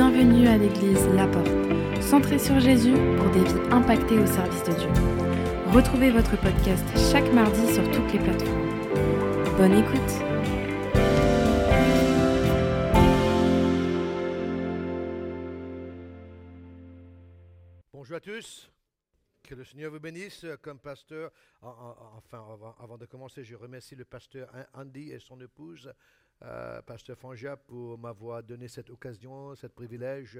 Bienvenue à l'église La Porte, centrée sur Jésus pour des vies impactées au service de Dieu. Retrouvez votre podcast chaque mardi sur toutes les plateformes. Bonne écoute Bonjour à tous. Que le Seigneur vous bénisse comme pasteur. En- en- Enfin, avant de commencer, je remercie le pasteur Andy et son épouse, euh, pasteur Fanja, pour m'avoir donné cette occasion, ce privilège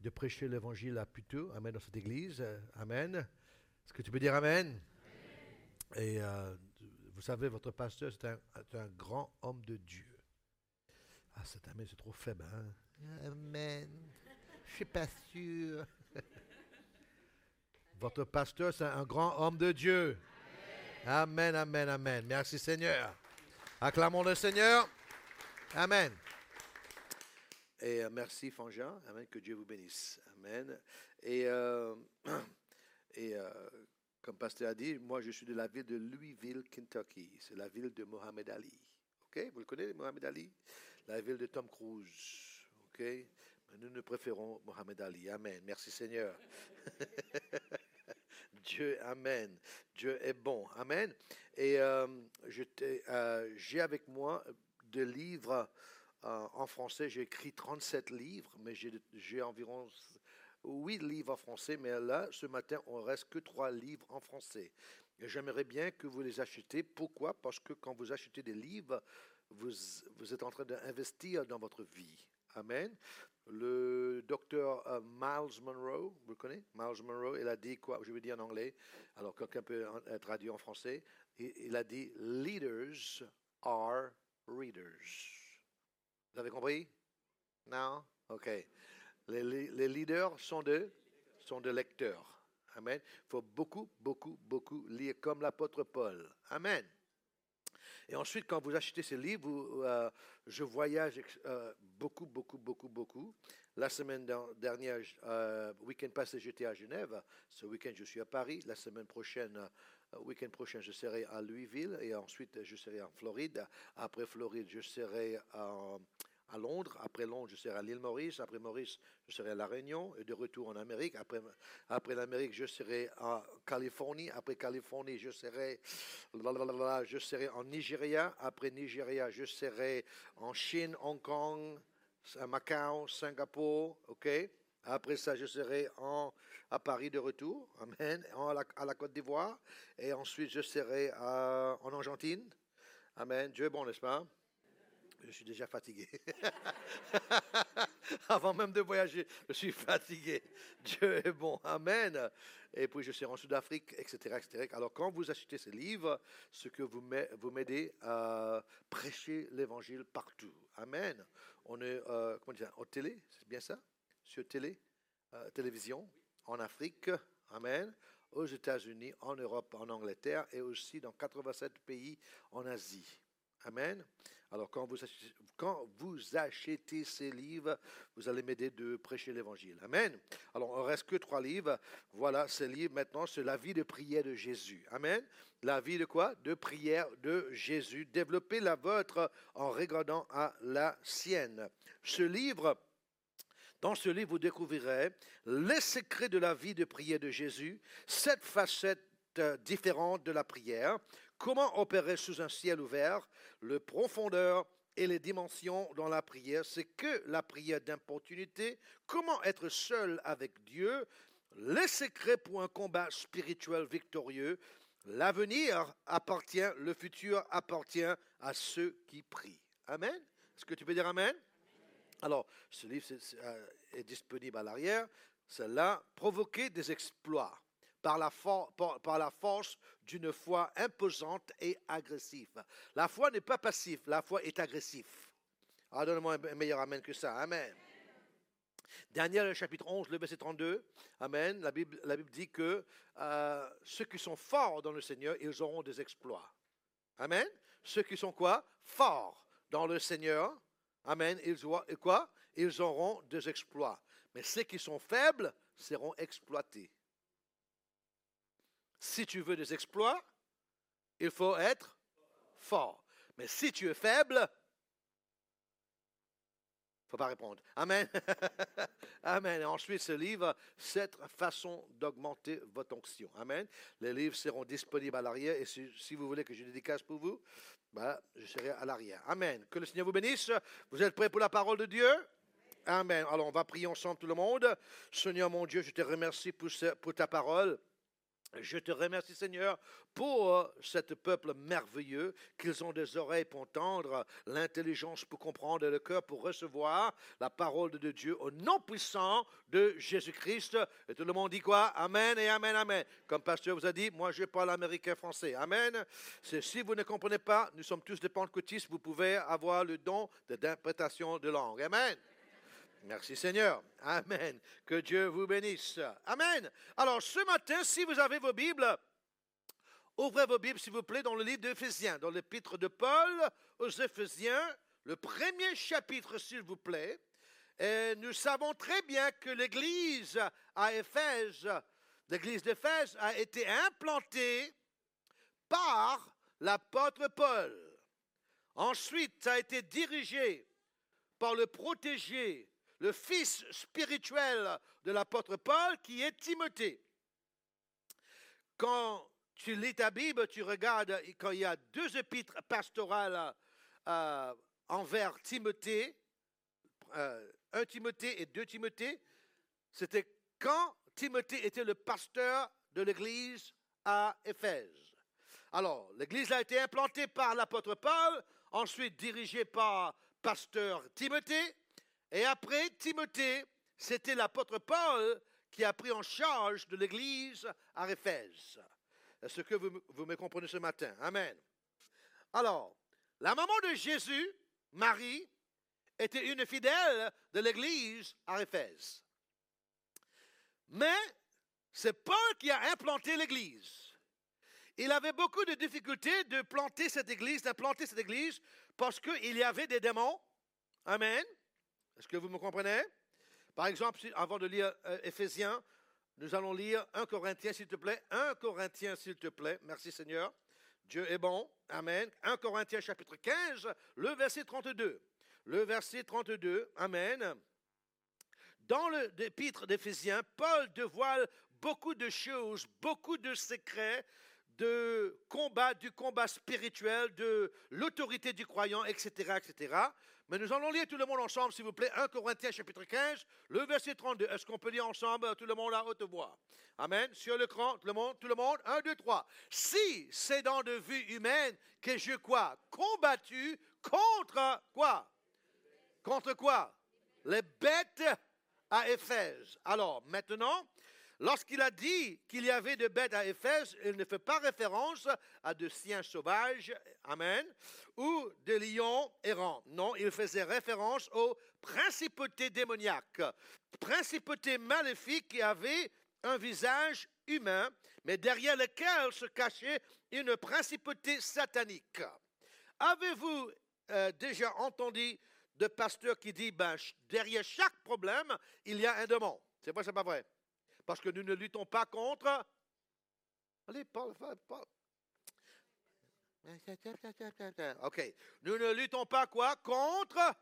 de prêcher l'évangile à Puteaux, Amen, dans cette église. Amen. Est-ce que tu peux dire Amen? Et euh, vous savez, votre pasteur, c'est un, grand homme de Dieu. Ah, cet Amen, c'est trop faible, hein? Amen. Je suis pas sûr. Votre pasteur, c'est un grand homme de Dieu. Amen, amen, amen. Merci Seigneur. Acclamons le Seigneur. Amen. Et euh, merci Fanjean. Amen. Que Dieu vous bénisse. Amen. Et, euh, et euh, comme pasteur a dit, moi je suis de la ville de Louisville, Kentucky. C'est la ville de Mohamed Ali. OK? Vous le connaissez, Mohamed Ali? La ville de Tom Cruise. OK? Mais nous nous préférons Mohamed Ali. Amen. Merci Seigneur. Dieu, Amen. Dieu est bon. Amen. Et euh, j'ai avec moi deux livres euh, en français. J'ai écrit 37 livres, mais j'ai, environ 8 livres en français. Mais là, ce matin, on reste que 3 livres en français. J'aimerais bien que vous les achetiez. Pourquoi? Parce que quand vous achetez des livres, vous, vous êtes en train d'investir dans votre vie. Amen. Le docteur euh, Miles Monroe, vous le connaissez? Miles Monroe, il a dit quoi? Je vais dire en anglais, alors quelqu'un peut traduit en français. Il, il a dit Leaders are readers. Vous avez compris? Non? Ok. Les, les- leaders sont de, sont de lecteurs. Amen. Il faut beaucoup, beaucoup, beaucoup lire comme l'apôtre Paul. Amen. Et ensuite, quand vous achetez ces livres, euh, je voyage euh, beaucoup, beaucoup, beaucoup, beaucoup. La semaine der- dernière, euh, week-end passé, j'étais à Genève. Ce week-end, je suis à Paris. La semaine prochaine, week-end prochain, je serai à Louisville. Et ensuite, je serai en Floride. Après Floride, je serai à Londres. Après Londres, je serai à l'île Maurice. Après Maurice, je serai à La Réunion. Et de retour en Amérique. Après, l'Amérique, je serai en Californie. Après Californie, je serai, en Nigeria. Après Nigeria, je serai en Chine, Hong Kong, Macao, Singapour. OK? Après ça, je serai à Paris de retour. Amen. En- à, la, Côte d'Ivoire. Et ensuite, je serai en Argentine. Amen. Dieu est bon, n'est-ce pas? Je suis déjà fatigué. Avant même de voyager, je suis fatigué. Dieu est bon. Amen. Et puis je serai en Sud-Afrique, etc., etc. Alors quand vous achetez ces livres, ce que vous m'aidez à prêcher l'évangile partout. Amen. On est, euh, comment dire, au télé, c'est bien ça? Sur télé, euh, télévision, en Afrique. Amen. Aux États-Unis, en Europe, en Angleterre et aussi dans 87 pays en Asie. Amen. Alors, quand vous, achetez, quand vous achetez ces livres, vous allez m'aider de prêcher l'évangile. Amen. Alors, ne reste que trois livres. Voilà, ces livres maintenant, c'est la vie de prière de Jésus. Amen. La vie de quoi? De prière de Jésus. Développez la vôtre en regardant à la sienne. Ce livre, dans ce livre, vous découvrirez les secrets de la vie de prière de Jésus, sept facettes euh, différentes de la prière, comment opérer sous un ciel ouvert, le profondeur et les dimensions dans la prière, c'est que la prière d'importunité, comment être seul avec Dieu, les secrets pour un combat spirituel victorieux, l'avenir appartient, le futur appartient à ceux qui prient. Amen. Est-ce que tu peux dire Amen? Alors, ce livre c'est- euh, est disponible à l'arrière. C'est là, provoquer des exploits par la, force d'une foi imposante et agressive. La foi n'est pas passive, la foi est agressive. Ah, donne-moi un meilleur Amen que ça. Amen. Daniel chapitre 11, le verset 32. Amen. La Bible, la Bible dit que euh, ceux qui sont forts dans le Seigneur, ils auront des exploits. Amen. Ceux qui sont quoi? Forts dans le Seigneur. Amen. Ils, auront- quoi? Ils auront des exploits. Mais ceux qui sont faibles seront exploités. Si tu veux des exploits, il faut être fort. Mais si tu es faible, faut pas répondre. Amen. Amen. Ensuite, ce livre, cette façon d'augmenter votre onction. Amen. Les livres seront disponibles à l'arrière. Et si, vous voulez que je dédicace pour vous, bah, je serai à l'arrière. Amen. Que le Seigneur vous bénisse. Vous êtes prêts pour la parole de Dieu? Amen. Alors, on va prier ensemble tout le monde. Seigneur mon Dieu, je te remercie pour, ta parole. Je te remercie, Seigneur, pour euh, ce peuple merveilleux, qu'ils ont des oreilles pour entendre, l'intelligence pour comprendre le cœur pour recevoir la parole de Dieu au nom puissant de Jésus-Christ. Et tout le monde dit quoi? Amen et Amen, Amen. Comme pasteur vous a dit, moi je parle américain français. Amen. Si vous ne comprenez pas, nous sommes tous des pentecôtistes, vous pouvez avoir le don d'interprétation de langue. Amen. Merci Seigneur. Amen. Que Dieu vous bénisse. Amen. Alors ce matin, si vous avez vos Bibles, ouvrez vos Bibles s'il vous plaît dans le livre d'Éphésiens, dans l'épître de Paul aux Éphésiens, le premier chapitre s'il vous plaît. Et nous savons très bien que l'église à Éphèse, l'église d'Éphèse a été implantée par l'apôtre Paul. Ensuite, ça a été dirigé par le protégé le fils spirituel de l'apôtre Paul, qui est Timothée. Quand tu lis ta Bible, tu regardes quand il y a deux épîtres pastorales euh, envers Timothée, euh, un Timothée et deux Timothée, c'était quand Timothée était le pasteur de l'église à Éphèse. Alors, l'église a été implantée par l'apôtre Paul, ensuite dirigée par pasteur Timothée, et après, Timothée, c'était l'apôtre Paul qui a pris en charge de l'Église à Éphèse. Est-ce que vous, me comprenez ce matin? Amen. Alors, la maman de Jésus, Marie, était une fidèle de l'Église à Éphèse. Mais c'est Paul qui a implanté l'Église. Il avait beaucoup de difficultés de planter cette Église, d'implanter cette Église, parce qu'il y avait des démons. Amen. Est-ce que vous me comprenez? Par exemple, avant de lire euh, Éphésiens, nous allons lire 1 Corinthiens, s'il te plaît. 1 Corinthiens, s'il te plaît. Merci Seigneur. Dieu est bon. Amen. 1 Corinthiens chapitre 15, le verset 32. Le verset 32. Amen. Dans l'épître d'Éphésiens, Paul dévoile beaucoup de choses, beaucoup de secrets de combat, du combat spirituel, de l'autorité du croyant, etc., etc. Mais nous allons lire tout le monde ensemble, s'il vous plaît, 1 Corinthiens chapitre 15, le verset 32. Est-ce qu'on peut lire ensemble tout le monde à haute voix? Amen. Sur l'écran, tout le monde, tout le monde. 1, 2, 3. Si c'est dans de vue humaine que je quoi? Combattu contre quoi? Contre quoi? Les bêtes à Éphèse. Alors, maintenant, Lorsqu'il a dit qu'il y avait de bêtes à Éphèse, il ne fait pas référence à de chiens sauvages, amen, ou de lions errants. Non, il faisait référence aux principautés démoniaques, principautés maléfiques qui avaient un visage humain, mais derrière lequel se cachait une principauté satanique. Avez-vous euh, déjà entendu de pasteurs qui disent, derrière chaque problème, il y a un démon? C'est vrai, c'est pas vrai parce que nous ne luttons pas contre. Allez, parle, parle. OK. Nous ne luttons pas quoi? Contre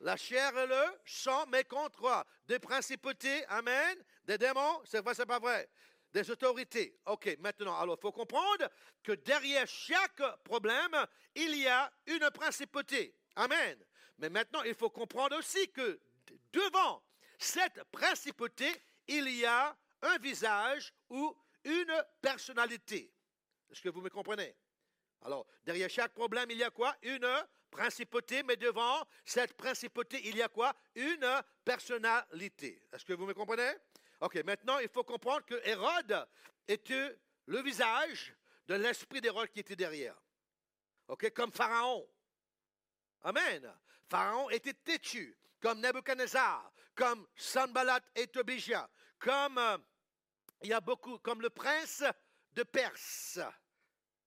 la chair et le sang, mais contre quoi? Des principautés, amen, des démons, c'est vrai, c'est pas vrai. Des autorités. OK, maintenant, alors il faut comprendre que derrière chaque problème, il y a une principauté. Amen. Mais maintenant, il faut comprendre aussi que devant cette principauté, il y a un visage ou une personnalité. Est-ce que vous me comprenez? Alors, derrière chaque problème, il y a quoi? Une principauté, mais devant cette principauté, il y a quoi? Une personnalité. Est-ce que vous me comprenez? OK, maintenant, il faut comprendre que Hérode était le visage de l'esprit d'Hérode qui était derrière. OK, comme Pharaon. Amen. Pharaon était têtu, comme Nebuchadnezzar, comme Sanballat et Tobijah, comme euh, il y a beaucoup, comme le prince de Perse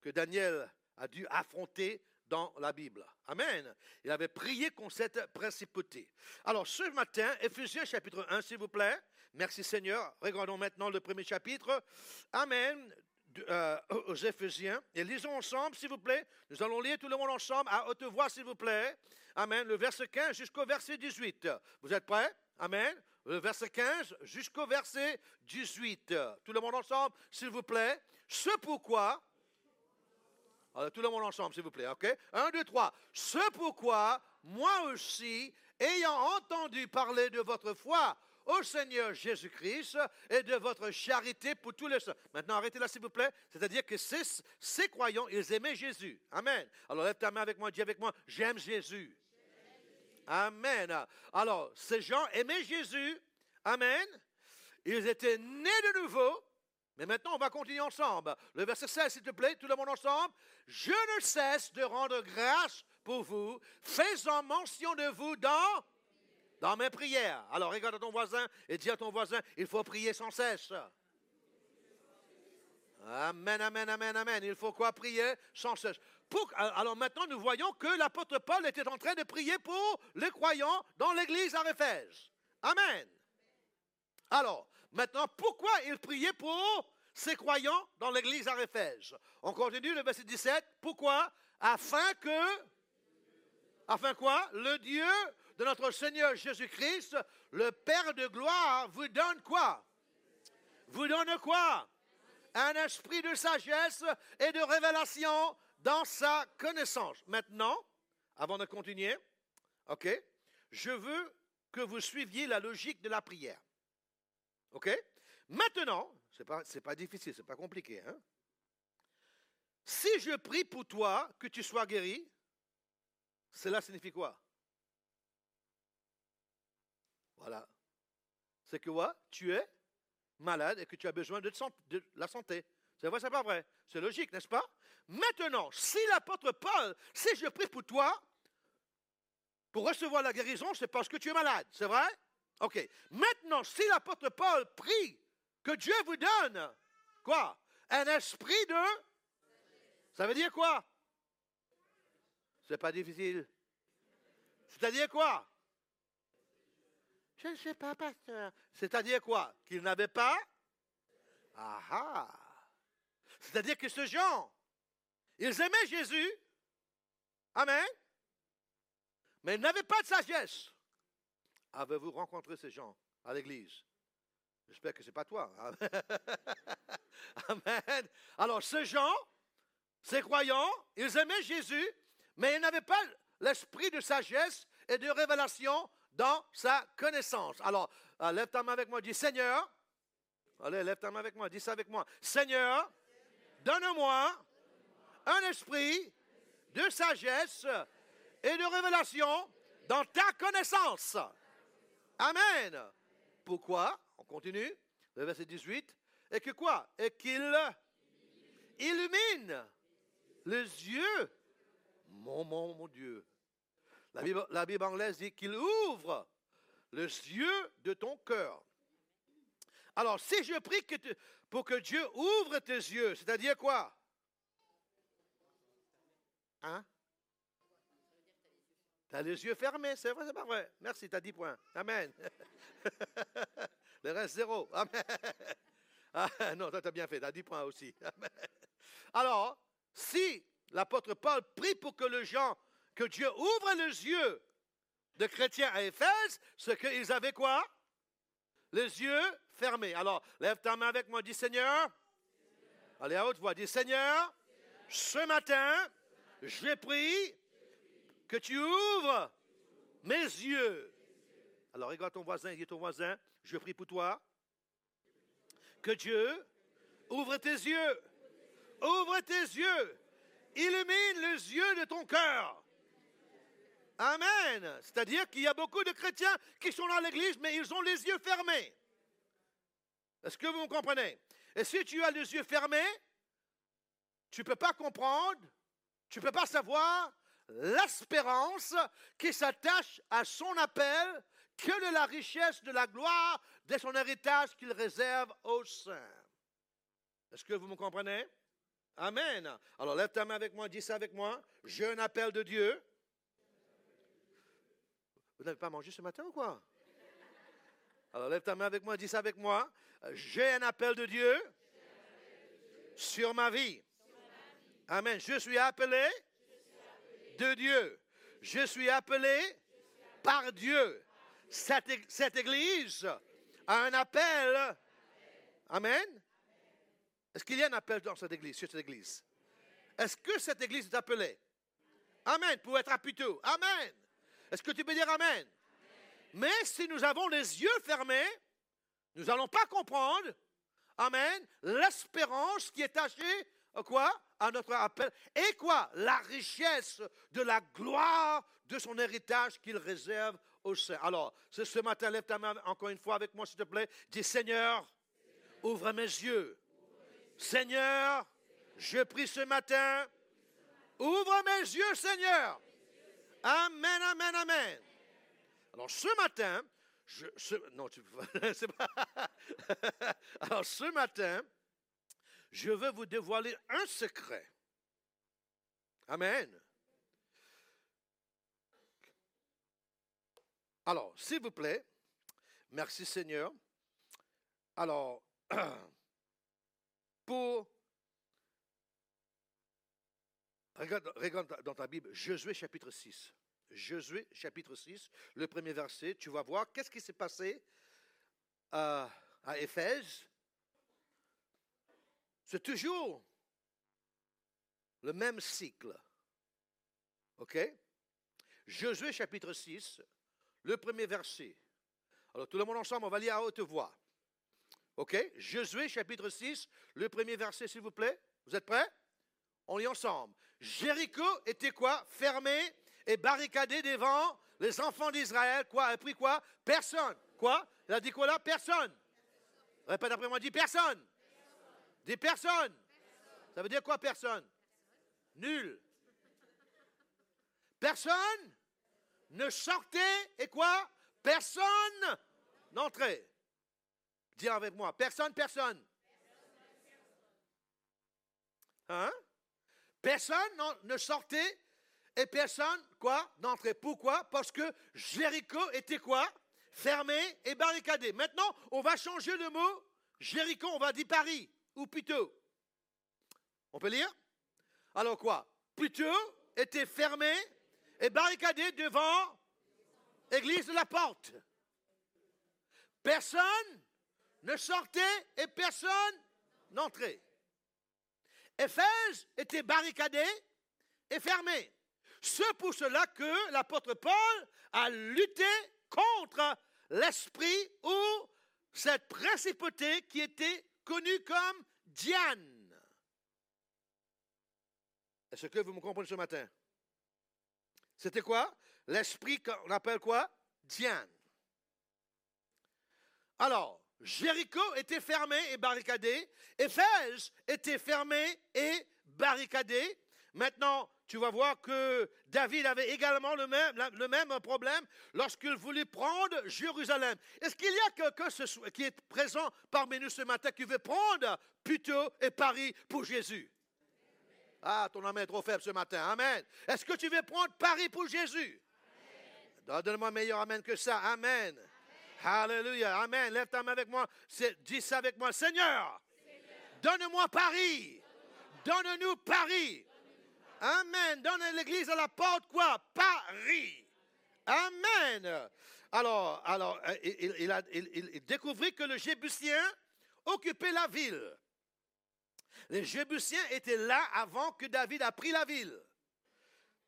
que Daniel a dû affronter dans la Bible. Amen. Il avait prié contre cette principauté. Alors ce matin, Ephésiens chapitre 1, s'il vous plaît. Merci Seigneur. Regardons maintenant le premier chapitre. Amen. Euh, aux Éphésiens. Et lisons ensemble, s'il vous plaît. Nous allons lire tout le monde ensemble à haute voix, s'il vous plaît. Amen. Le verset 15 jusqu'au verset 18. Vous êtes prêts? Amen. Le verset 15 jusqu'au verset 18. Tout le monde ensemble, s'il vous plaît. Ce pourquoi. Alors, tout le monde ensemble, s'il vous plaît, ok? Un, deux, trois. Ce pourquoi, moi aussi, ayant entendu parler de votre foi au Seigneur Jésus-Christ et de votre charité pour tous les saints. Maintenant, arrêtez là, s'il vous plaît. C'est-à-dire que ces, ces, croyants, ils aimaient Jésus. Amen. Alors, lève ta main avec moi, dis avec moi, j'aime Jésus. Amen. Alors, ces gens aimaient Jésus. Amen. Ils étaient nés de nouveau. Mais maintenant, on va continuer ensemble. Le verset 16, s'il te plaît, tout le monde ensemble. Je ne cesse de rendre grâce pour vous, faisant mention de vous dans dans mes prières. Alors regarde ton voisin et dis à ton voisin, il faut prier sans cesse. Amen, amen, amen, amen. Il faut quoi prier sans cesse? Alors maintenant, nous voyons que l'apôtre Paul était en train de prier pour les croyants dans l'église à Éphèse. Amen. Alors, maintenant, pourquoi il priait pour ces croyants dans l'église à Éphèse On continue le verset 17. Pourquoi? Afin que, afin quoi? Le Dieu de notre Seigneur Jésus-Christ, le Père de gloire, vous donne quoi? Vous donne quoi? Un esprit de sagesse et de révélation dans sa connaissance. Maintenant, avant de continuer, OK, je veux que vous suiviez la logique de la prière. OK? Maintenant, ce n'est pas, pas difficile, ce n'est pas compliqué. Hein? Si je prie pour toi que tu sois guéri, cela signifie quoi? Voilà. C'est que quoi? Tu es malade et que tu as besoin de, la santé. C'est vrai, c'est pas vrai. C'est logique, n'est-ce pas? Maintenant, si l'apôtre Paul, si je prie pour toi, pour recevoir la guérison, c'est parce que tu es malade. C'est vrai? OK. Maintenant, si l'apôtre Paul prie que Dieu vous donne, quoi? Un esprit de... Ça veut dire quoi? C'est pas difficile. C'est-à-dire quoi? Je ne sais pas, pasteur. C'est-à-dire quoi? Qu'il n'avait pas? Ah ah C'est-à-dire que ce gens, ils aimaient Jésus. Amen. Mais ils n'avaient pas de sagesse. Avez-vous rencontré ces gens à l'église? J'espère que ce n'est pas toi. Amen. Alors, ces gens, ces croyants, ils aimaient Jésus, mais ils n'avaient pas l'esprit de sagesse et de révélation dans sa connaissance. Alors, euh, lève ta main avec moi, dis Seigneur. Allez, lève ta main avec moi, dis ça avec moi. Seigneur, donne-moi un esprit de sagesse et de révélation dans ta connaissance. Amen. Pourquoi? On continue. Le verset 18. Et que quoi? Et qu'il illumine les yeux. Mon, mon, mon Dieu. La Bible, anglaise dit qu'il ouvre les yeux de ton cœur. Alors, si je prie que pour que Dieu ouvre tes yeux, c'est-à-dire quoi? Hein? Tu as les yeux fermés, c'est vrai, c'est pas vrai. Merci, tu as 10 points. Amen. Le reste, zéro. Amen. Ah, non, as bien fait, tu as 10 points aussi. Alors, si l'apôtre Paul prie pour que les gens que Dieu ouvre les yeux de chrétiens à Éphèse, ce qu'ils avaient quoi? Les yeux fermés. Alors, lève ta main avec moi, dis Seigneur. Allez à haute voix, dis Seigneur, ce matin, j'ai prie que tu ouvres mes yeux. Alors, regarde ton voisin, dis ton voisin, je prie pour toi. Que Dieu ouvre tes yeux. Ouvre tes yeux. Illumine les yeux de ton cœur. Amen. C'est-à-dire qu'il y a beaucoup de chrétiens qui sont dans l'église, mais ils ont les yeux fermés. Est-ce que vous me comprenez? Et si tu as les yeux fermés, tu ne peux pas comprendre, tu ne peux pas savoir l'espérance qui s'attache à son appel que de la richesse de la gloire de son héritage qu'il réserve aux saints. Est-ce que vous me comprenez? Amen. Alors lève ta main avec moi, dis ça avec moi. J'ai un appel de Dieu vous n'avez pas mangé ce matin ou quoi? Alors lève ta main avec moi, dis ça avec moi. J'ai un appel de Dieu sur ma vie. Amen. Je suis appelé de Dieu. Je suis appelé par Dieu. Cette, église a un appel. Amen. Est-ce qu'il y a un appel dans cette église, sur cette église? Est-ce que cette église est appelée? Amen. Pour être aputeux. Amen. Est-ce que tu peux dire Amen? Mais si nous avons les yeux fermés, nous n'allons pas comprendre, Amen, l'espérance qui est attachée à quoi? À notre appel. Et quoi? La richesse de la gloire de son héritage qu'il réserve au sein. Alors, ce matin, lève ta main encore une fois avec moi, s'il te plaît. Dis Seigneur, ouvre mes yeux. Seigneur, je prie ce matin, ouvre mes yeux, Seigneur. Amen, amen, amen. Alors ce matin, je, non, tu. Alors ce matin, je veux vous dévoiler un secret. Amen. Alors, s'il vous plaît, merci Seigneur. Alors, pour... Regarde, regarde dans ta Bible, Josué chapitre 6. Josué chapitre 6, le premier verset, tu vas voir qu'est-ce qui s'est passé à, Éphèse. C'est toujours le même cycle. OK? Josué chapitre 6, le premier verset. Alors tout le monde ensemble, on va lire à haute voix. OK? Josué chapitre 6, le premier verset, s'il vous plaît. Vous êtes prêts? On lit ensemble. Jéricho était quoi? Fermé et barricadé devant les enfants d'Israël. Quoi? A pris quoi? Personne. Quoi? Il a dit quoi là? Personne. Répète après moi, dit personne. Des personnes. Ça veut dire quoi personne? Nul. Personne ne sortait et quoi? Personne n'entrait. Dire avec moi, personne, personne. Hein? Personne ne sortait et personne, quoi, n'entrait. Pourquoi? Parce que Jéricho était quoi? Fermé et barricadé. Maintenant, on va changer le mot Jéricho, on va dire Paris, ou plutôt. On peut lire? Alors quoi? Plutôt était fermé et barricadé devant l'église de la porte. Personne ne sortait et personne n'entrait. Éphèse était barricadé et fermé. C'est pour cela que l'apôtre Paul a lutté contre l'esprit ou cette principauté qui était connue comme Diane. Est-ce que vous me comprenez ce matin? C'était quoi? L'esprit qu'on appelle quoi? Diane. Alors, Jéricho était fermé et barricadé. Éphèse était fermé et barricadé. Maintenant, tu vas voir que David avait également le même, le même problème lorsqu'il voulut prendre Jérusalem. Est-ce qu'il y a quelqu'un qui est présent parmi nous ce matin qui veut prendre plutôt et Paris pour Jésus? Ah, ton amen est trop faible ce matin. Amen. Est-ce que tu veux prendre Paris pour Jésus? Donne-moi un meilleur amen que ça. Amen. Alléluia. Amen. Lève ta main avec moi. Dis ça avec moi. Seigneur, donne-moi Paris. Donne-nous Paris. Amen. Donne l'église à la porte quoi? Paris. Amen. Alors, alors euh, il, il, découvrit que le Jébusien occupait la ville. Les Jébusiens étaient là avant que David a pris la ville.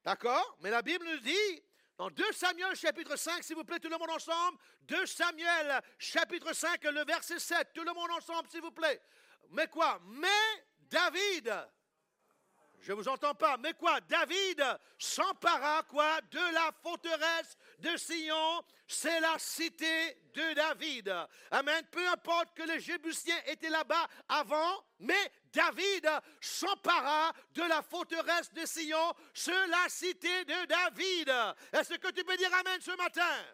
D'accord? Mais la Bible nous dit, dans 2 Samuel chapitre 5, s'il vous plaît, tout le monde ensemble, 2 Samuel chapitre 5, le verset 7, tout le monde ensemble, s'il vous plaît. Mais quoi? Mais David je ne vous entends pas. Mais quoi David s'empara quoi de la forteresse de Sion. C'est la cité de David. Amen. Peu importe que les Jébusiens étaient là-bas avant, mais David s'empara de la forteresse de Sion. C'est la cité de David. Est-ce que tu peux dire Amen ce matin?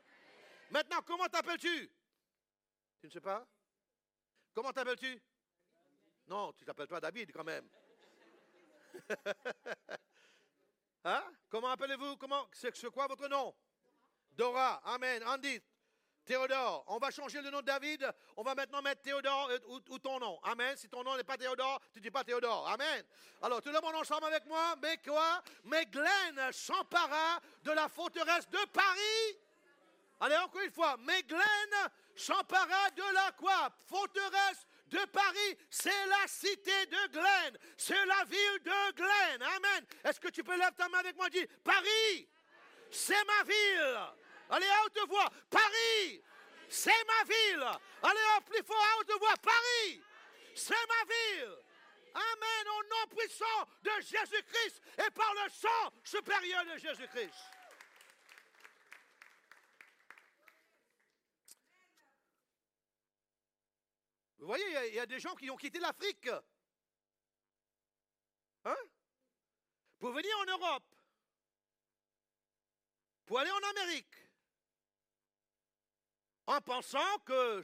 Maintenant, comment t'appelles-tu? Tu ne sais pas? Comment t'appelles-tu? Non, tu t'appelles pas David quand même. hein? Comment appelez-vous? Comment? C'est quoi votre nom? Dora. Amen. Andy. Théodore. On va changer le nom de David. On va maintenant mettre Théodore euh, ou, ton nom. Amen. Si ton nom n'est pas Théodore, tu dis pas Théodore. Amen. Alors tout le monde ensemble avec moi? Mais quoi? Mais Glenn s'empara de la forteresse de Paris. Allez, encore une fois. Mais Glenn s'empara de la quoi? Forteresse de Paris. C'est la cité de Glenn. C'est la ville de Glenn. Amen. Est-ce que tu peux lever ta main avec moi et dire Paris, c'est ma ville. Allez, à haute voix. Paris, c'est ma ville. Allez, en plus fort, à haute voix. Paris, c'est ma ville. Amen. Au nom puissant de Jésus-Christ et par le sang supérieur de Jésus-Christ. Vous voyez, il y a- des gens qui ont quitté l'Afrique. Hein? Pour venir en Europe. Pour aller en Amérique. En pensant que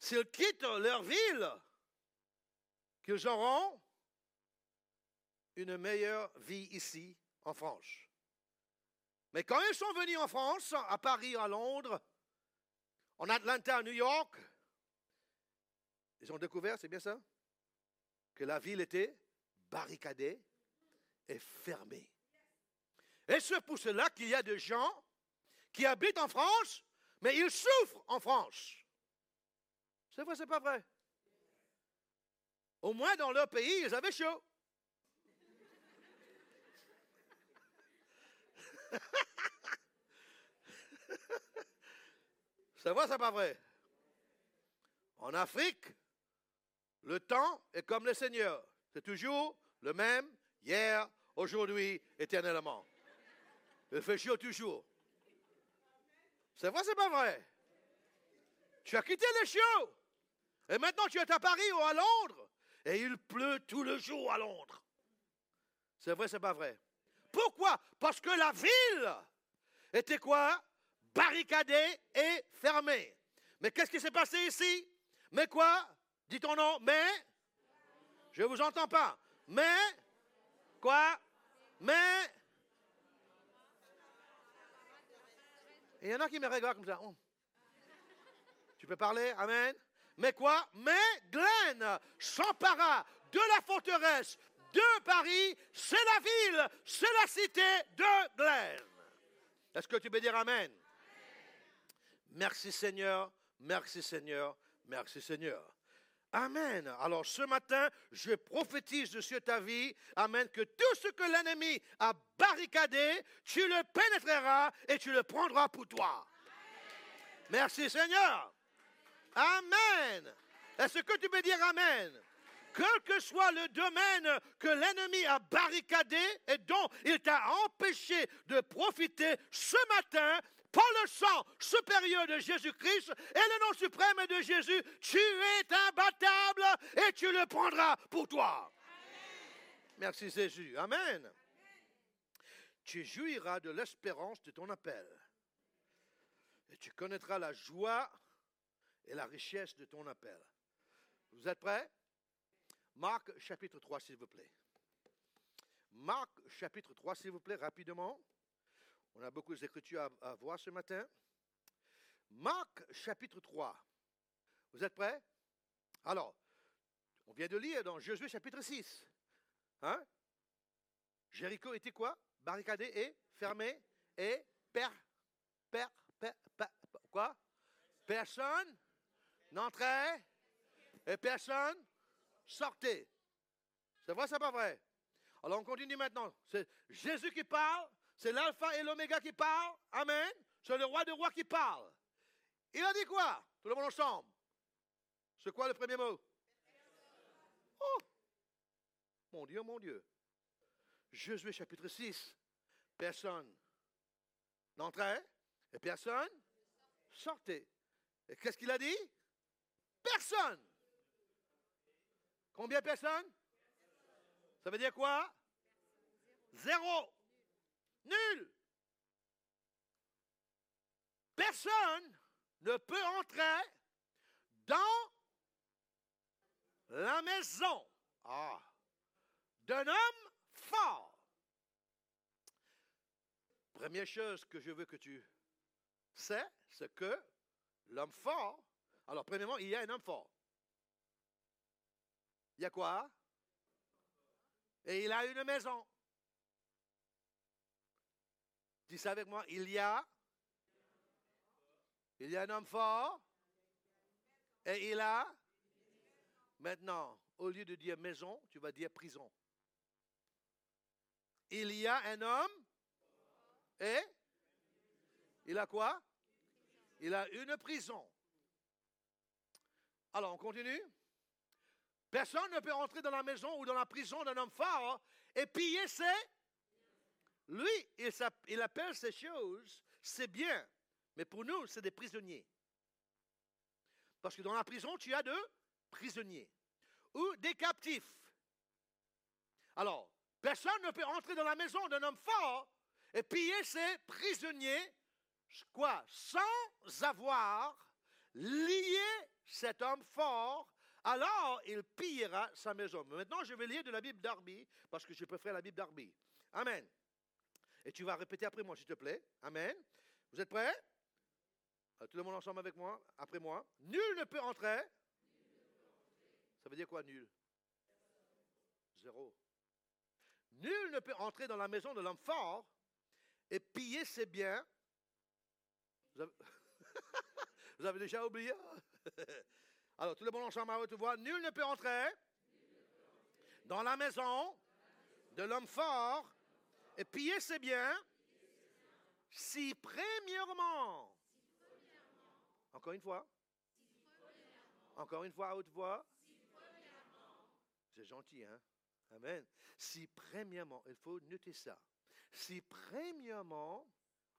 s'ils quittent leur ville, qu'ils auront une meilleure vie ici, en France. Mais quand ils sont venus en France, à Paris, à Londres, en Atlanta, à New York, ils ont découvert, c'est bien ça, que la ville était barricadée et fermée. Et c'est pour cela qu'il y a des gens qui habitent en France, mais ils souffrent en France. C'est vrai, c'est pas vrai? Au moins dans leur pays, ils avaient chaud. c'est vrai, c'est pas vrai? En Afrique, le temps est comme le Seigneur. C'est toujours le même, hier, aujourd'hui, éternellement. Il fait chaud toujours. C'est vrai, c'est pas vrai? Tu as quitté le chaud. Et maintenant tu es à Paris ou à Londres. Et il pleut tout le jour à Londres. C'est vrai, c'est pas vrai? Pourquoi? Parce que la ville était quoi? Barricadée et fermée. Mais qu'est-ce qui s'est passé ici? Mais quoi? Dis ton nom. Mais Je ne vous entends pas. Mais Quoi? Mais Il y en a qui me regardent comme ça. Oh. Tu peux parler Amen. Mais quoi? Mais Glenn s'empara de la forteresse de Paris. C'est la ville, c'est la cité de Glenn. Est-ce que tu peux dire Amen? Merci Seigneur, merci Seigneur, merci Seigneur. Amen. Alors ce matin, je prophétise sur ta vie, Amen, que tout ce que l'ennemi a barricadé, tu le pénétreras et tu le prendras pour toi. Merci Seigneur. Amen. Est-ce que tu peux dire Amen? Quel que soit le domaine que l'ennemi a barricadé et dont il t'a empêché de profiter ce matin, par le sang supérieur de Jésus-Christ et le nom suprême de Jésus, tu es imbattable et tu le prendras pour toi. Merci Jésus. Amen. Tu jouiras de l'espérance de ton appel et tu connaîtras la joie et la richesse de ton appel. Vous êtes prêts? Marc chapitre 3, s'il vous plaît. Marc chapitre 3, s'il vous plaît, rapidement. On a beaucoup d'écritures à, à voir ce matin. Marc chapitre 3. Vous êtes prêts? Alors, on vient de lire dans Josué chapitre 6. Hein? Jéricho était quoi? Barricadé et fermé et per, quoi? Personne n'entrait et personne sortait. C'est vrai, c'est pas vrai? Alors on continue maintenant. C'est Jésus qui parle, c'est l'alpha et l'oméga qui parle. Amen. C'est le roi des rois qui parle. Il a dit quoi? Tout le monde ensemble. C'est quoi le premier mot? Oh Mon Dieu, mon Dieu. Josué chapitre 6. Personne n'entrait et personne sortait. Et qu'est-ce qu'il a dit? Personne. Combien de personnes? Ça veut dire quoi? Zéro. Nul. Personne ne peut entrer dans la maison ah, d'un homme fort. Première chose que je veux que tu sais, c'est que l'homme fort. Alors, premièrement, il y a un homme fort. Il y a quoi? Et il a une maison. Dis ça avec moi. Il y a. Il y a un homme fort. Et il a. Maintenant, au lieu de dire maison, tu vas dire prison. Il y a un homme. Et il a quoi? Il a une prison. Alors, on continue. Personne ne peut entrer dans la maison ou dans la prison d'un homme fort et piller ses lui, il, appelle ces choses, c'est bien. Mais pour nous, c'est des prisonniers. Parce que dans la prison, tu as deux prisonniers ou des captifs. Alors, personne ne peut entrer dans la maison d'un homme fort et piller ses prisonniers, sans avoir lié cet homme fort, alors il pillera sa maison. Maintenant, je vais lire de la Bible d'Arby, parce que je préfère la Bible d'Arby. Amen. Et tu vas répéter après moi, s'il te plaît. Amen. Vous êtes prêts? Tout le monde ensemble avec moi, après moi. Nul ne peut entrer. Ça veut dire quoi, nul? Zéro. Nul ne peut entrer dans la maison de l'homme fort et piller ses biens. Vous avez, Vous avez déjà oublié? Alors, tout le monde ensemble à haute voix. Nul ne peut entrer dans la maison de l'homme fort et piller ses biens, si premièrement, encore une fois, encore une fois à haute voix, c'est gentil, hein? Amen. Si premièrement, il faut noter ça. Si premièrement,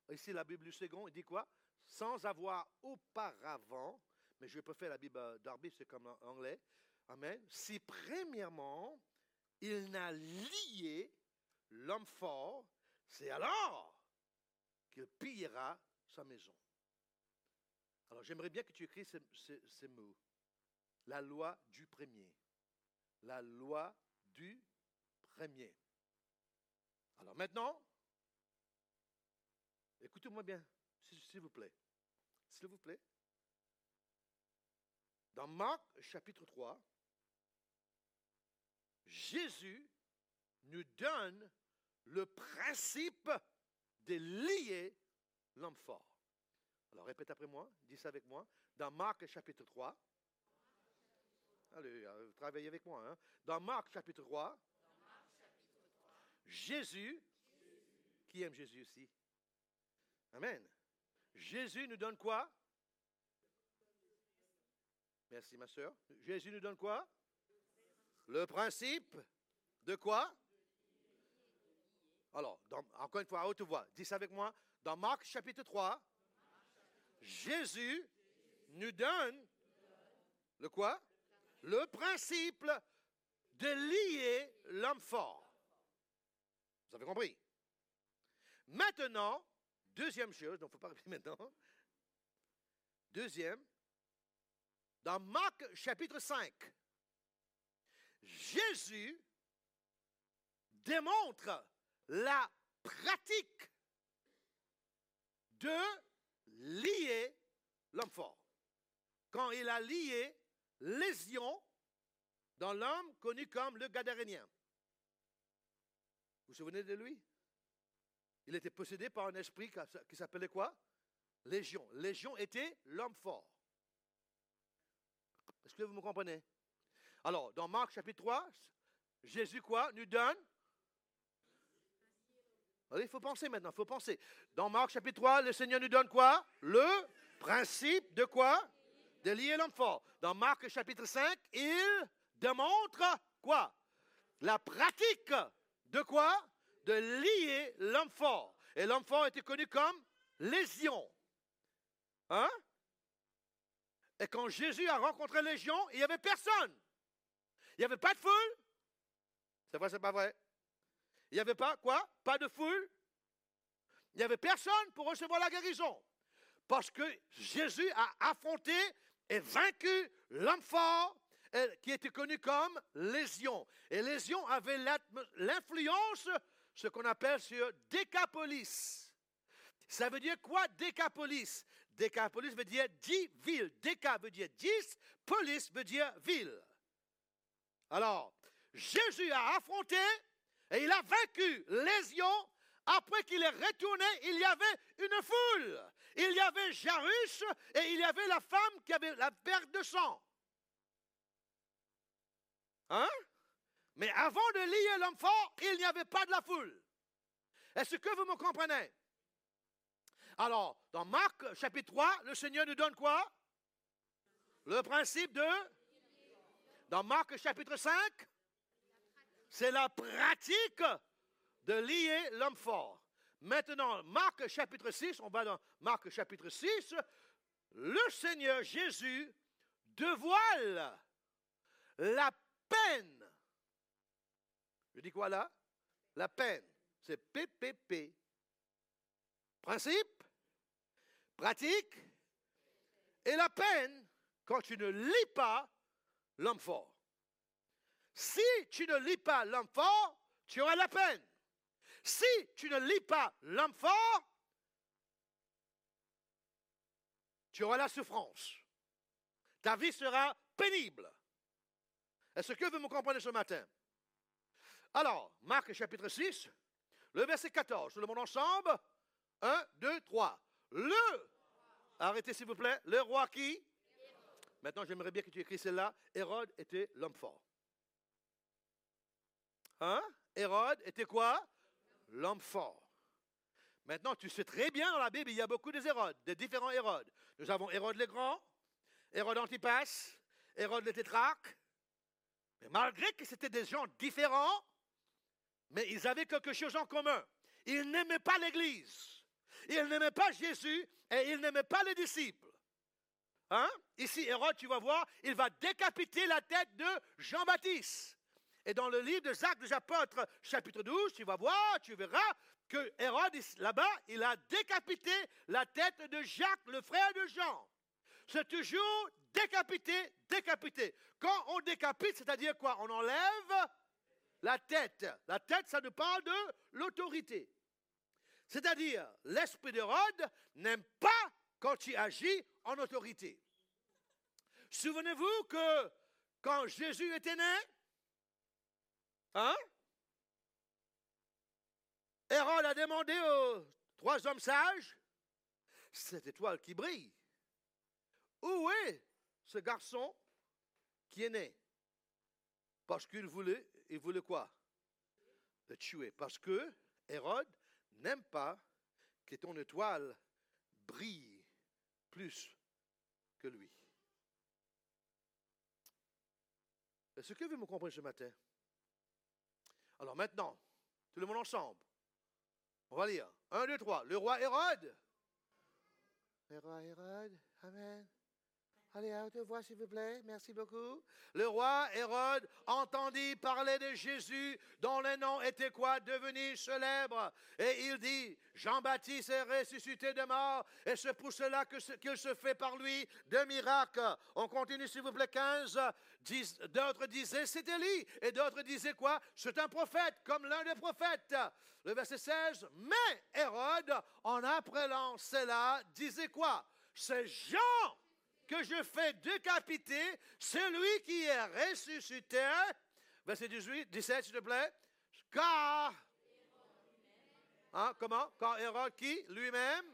ici la Bible du second, il dit quoi? Sans avoir auparavant, mais je préfère la Bible d'Arby, c'est comme en anglais. Amen. Si premièrement, il n'a lié l'homme fort, c'est alors qu'il pillera sa maison. Alors j'aimerais bien que tu écris ces, mots. La loi du premier. La loi du premier. Alors maintenant, écoutez-moi bien, s'il vous plaît. S'il vous plaît. Dans Marc chapitre 3, Jésus nous donne le principe de lier l'homme fort. Alors répète après moi, dis ça avec moi. Dans Marc chapitre 3, allez, euh, travaillez avec moi. Hein. Dans Marc chapitre 3, Jésus, qui aime Jésus aussi Amen. Jésus nous donne quoi? Merci ma soeur. Jésus nous donne quoi? Le principe de quoi? Alors, encore une fois, à haute voix, dis ça avec moi. Dans Marc chapitre 3, Jésus nous donne le quoi? Le principe de lier l'homme fort. Vous avez compris? Maintenant, deuxième chose, donc il ne faut pas répéter maintenant. Deuxième, dans Marc chapitre 5, Jésus démontre la pratique de lier l'homme fort. Quand il a lié lésion dans l'homme connu comme le Gadarénien. Vous vous souvenez de lui? Il était possédé par un esprit qui s'appelait quoi? Légion. Légion était l'homme fort. Est-ce que vous me comprenez? Alors, dans Marc chapitre 3, Jésus quoi? Nous donne il faut penser maintenant, il faut penser. Dans Marc chapitre 3, le Seigneur nous donne quoi? Le principe de quoi? De lier l'homme fort. Dans Marc chapitre 5, il démontre quoi? La pratique de quoi? De lier l'homme fort. Et l'homme fort était connu comme lésion. Hein? Et quand Jésus a rencontré Légion, il n'y avait personne. Il n'y avait pas de foule. C'est vrai, c'est pas vrai? Il n'y avait pas quoi? Pas de foule? Il n'y avait personne pour recevoir la guérison. Parce que Jésus a affronté et vaincu l'homme fort qui était connu comme Lésion. Et Lésion avait l'influence, ce qu'on appelle sur Décapolis. Ça veut dire quoi Décapolis? Décapolis veut dire dix villes. Déca veut dire dix, police veut dire ville. Alors, Jésus a affronté et il a vaincu les lions. Après qu'il est retourné, il y avait une foule. Il y avait Jarush et il y avait la femme qui avait la perte de sang. Hein? Mais avant de lier l'homme il n'y avait pas de la foule. Est-ce que vous me comprenez? Alors, dans Marc chapitre 3, le Seigneur nous donne quoi? Le principe de... Dans Marc chapitre 5, c'est la pratique de lier l'homme fort. Maintenant, Marc chapitre 6, on va dans Marc chapitre 6, le Seigneur Jésus dévoile la peine. Je dis quoi là? La peine. C'est PPP. Principe, pratique, et la peine quand tu ne lis pas l'homme fort. Si tu ne lis pas l'homme fort, tu auras la peine. Si tu ne lis pas l'homme fort, tu auras la souffrance. Ta vie sera pénible. Est-ce que vous me comprenez ce matin? Alors, Marc chapitre 6, le verset 14, tout le monde ensemble. 1, 2, 3. Le, arrêtez s'il vous plaît, le roi qui? Maintenant, j'aimerais bien que tu écris celle-là. Hérode était l'homme fort. Hein? Hérode était quoi? L'homme fort. Maintenant, tu sais très bien dans la Bible, il y a beaucoup de Hérodes, de différents Hérodes. Nous avons Hérode le Grand, Hérode Antipas, Hérode le Tétrarque. Malgré que c'était des gens différents, mais ils avaient quelque chose en commun. Ils n'aimaient pas l'Église. Ils n'aimaient pas Jésus et ils n'aimaient pas les disciples. Hein? Ici, Hérode, tu vas voir, il va décapiter la tête de Jean-Baptiste. Et dans le livre des Actes des Apôtres, chapitre 12, tu vas voir, tu verras que Hérode, là-bas, il a décapité la tête de Jacques, le frère de Jean. C'est toujours décapité, décapité. Quand on décapite, c'est-à-dire quoi? On enlève la tête. La tête, ça nous parle de l'autorité. C'est-à-dire, l'esprit d'Hérode n'aime pas quand tu agis en autorité. Souvenez-vous que quand Jésus était né, hein, Hérode a demandé aux trois hommes sages, cette étoile qui brille, où est ce garçon qui est né? Parce qu'il voulait, il voulait quoi? Le tuer. Parce que Hérode n'aime pas que ton étoile brille plus que lui. Est-ce que vous me comprenez ce matin? Alors maintenant, tout le monde ensemble. On va lire. Un, deux, trois. Le roi Hérode. Le roi Hérode. Amen. Allez, à haute voix, s'il vous plaît. Merci beaucoup. Le roi Hérode entendit parler de Jésus, dont le nom était quoi? Devenu célèbre. Et il dit Jean-Baptiste est ressuscité de mort, et c'est pour cela qu'il se fait par lui de miracles. On continue, s'il vous plaît, 15. D'autres disaient c'est Élie, et d'autres disaient quoi? C'est un prophète, comme l'un des prophètes. Le verset 16. Mais Hérode, en apprenant cela, disait quoi? C'est Jean que je fais décapiter celui qui est ressuscité. Verset 18, 17, s'il te plaît. Car, hein, comment? Car Hérode qui? Lui-même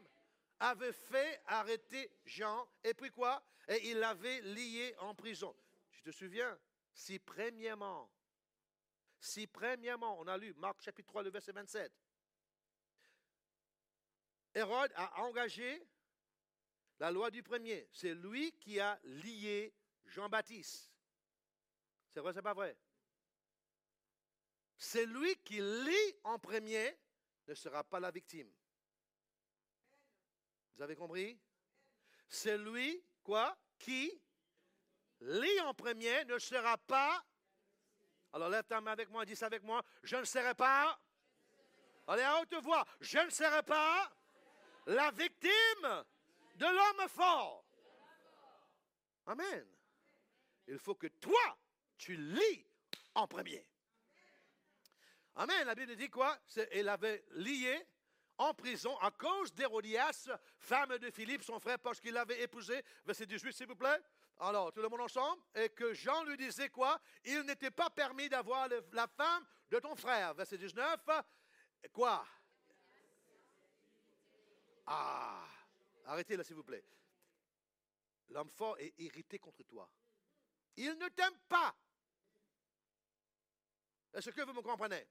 avait fait arrêter Jean, et puis quoi? Et il l'avait lié en prison. Tu te souviens? Si premièrement, si premièrement, on a lu Marc chapitre 3, le verset 27, Hérode a engagé la loi du premier, c'est lui qui a lié Jean-Baptiste. C'est vrai, c'est pas vrai? C'est lui qui lie en premier ne sera pas la victime. Vous avez compris? C'est lui, quoi, qui lit en premier ne sera pas. Alors lève ta main avec moi, dis avec moi. Je ne serai pas. Allez à haute voix. Je ne serai pas la victime de l'homme fort. Amen. Il faut que toi, tu lis en premier. Amen. La Bible dit quoi? Elle avait lié en prison à cause d'Hérodias, femme de Philippe, son frère, parce qu'il l'avait épousé. Verset 18, s'il vous plaît. Alors, tout le monde ensemble. Et que Jean lui disait quoi? Il n'était pas permis d'avoir la femme de ton frère. Verset 19. Quoi? Ah Arrêtez là, s'il vous plaît. L'homme fort est irrité contre toi. Il ne t'aime pas. Est-ce que vous me comprenez?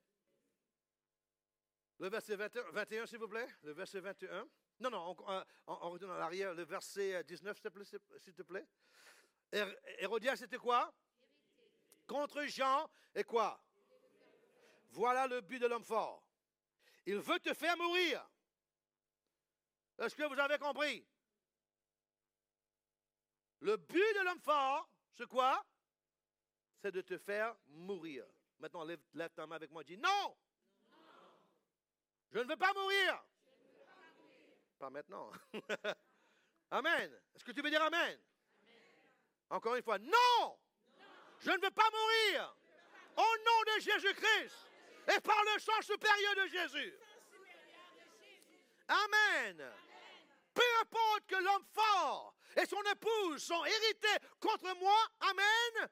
Le verset 21, s'il vous plaît. Le verset 21. Non, non, on, retourne en arrière. Le verset 19, s'il te plaît. Hérodias, c'était quoi? Contre Jean, et quoi? Voilà le but de l'homme fort. Il veut te faire mourir. Est-ce que vous avez compris? Le but de l'homme fort, c'est quoi? C'est de te faire mourir. Maintenant, lève, ta main avec moi et dis non. Je ne veux pas mourir. Pas maintenant. amen. Est-ce que tu veux dire amen? Encore une fois, non, Je ne veux pas mourir. Au nom de Jésus-Christ. Et par le sang supérieur de Jésus. Amen. Peu importe que l'homme fort et son épouse sont hérités contre moi, Amen.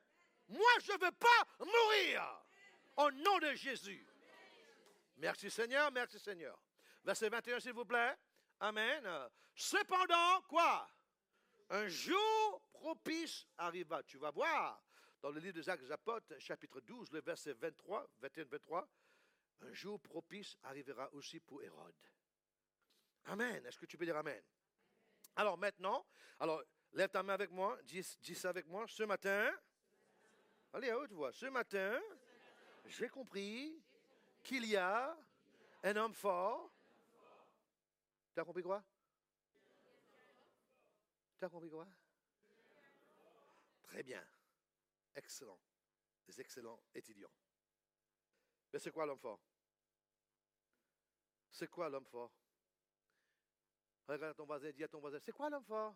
Moi, je ne veux pas mourir. Au nom de Jésus. Merci Seigneur, merci Seigneur. Verset 21, s'il vous plaît. Amen. Cependant, quoi? Un jour propice arriva. Tu vas voir dans le livre des Actes des Apôtres, chapitre 12, le verset 23, 21-23. Un jour propice arrivera aussi pour Hérode. Amen. Est-ce que tu peux dire Amen? Alors maintenant, alors lève ta main avec moi, dis, ça avec moi. Ce matin, allez à haute voix. Ce matin, j'ai compris qu'il y a un homme fort. Tu as compris quoi? Tu as compris quoi? Très bien. Excellent. Des excellents étudiants. Mais c'est quoi l'homme fort? C'est quoi l'homme fort? Regarde ton voisin, dis à ton voisin, c'est quoi l'homme fort?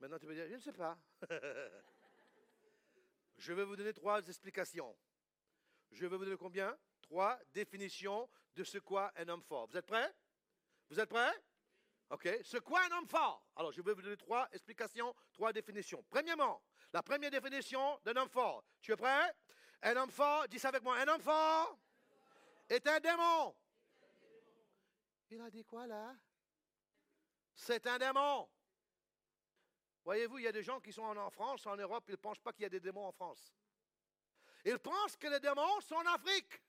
Maintenant, tu peux dire, je ne sais pas. je vais vous donner trois explications. Je vais vous donner combien? Trois définitions de ce qu'est un homme fort. Vous êtes prêts? Vous êtes prêts? OK. C'est quoi un homme fort? Alors, je vais vous donner trois explications, trois définitions. Premièrement, la première définition d'un homme fort. Tu es prêt? Un homme fort, dis ça avec moi. Un homme fort? Est un démon. Il a dit quoi là? C'est un démon. Voyez-vous, il y a des gens qui sont en France, en Europe, ils ne pensent pas qu'il y a des démons en France. Ils pensent que les démons sont en Afrique.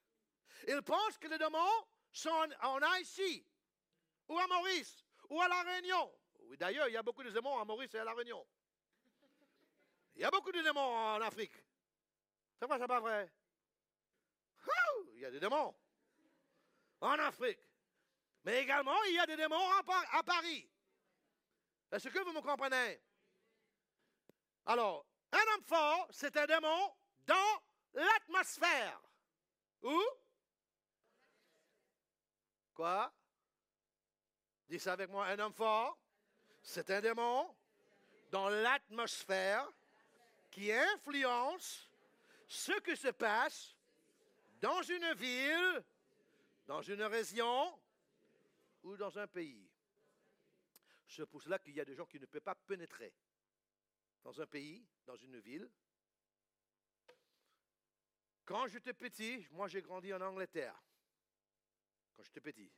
Ils pensent que les démons sont en, Haïti, ou à Maurice, ou à La Réunion. D'ailleurs, il y a beaucoup de démons à Maurice et à La Réunion. Il y a beaucoup de démons en Afrique. C'est vrai, c'est pas vrai? Il y a des démons en Afrique. Mais également, il y a des démons à Paris. Est-ce que vous me comprenez? Alors, un homme fort, c'est un démon dans l'atmosphère. Où? Quoi? Dis ça avec moi. Un homme fort, c'est un démon dans l'atmosphère qui influence ce qui se passe dans une ville dans une région ou dans un pays. C'est pour cela qu'il y a des gens qui ne peuvent pas pénétrer dans un pays, dans une ville. Quand j'étais petit, moi j'ai grandi en Angleterre. Quand j'étais petit.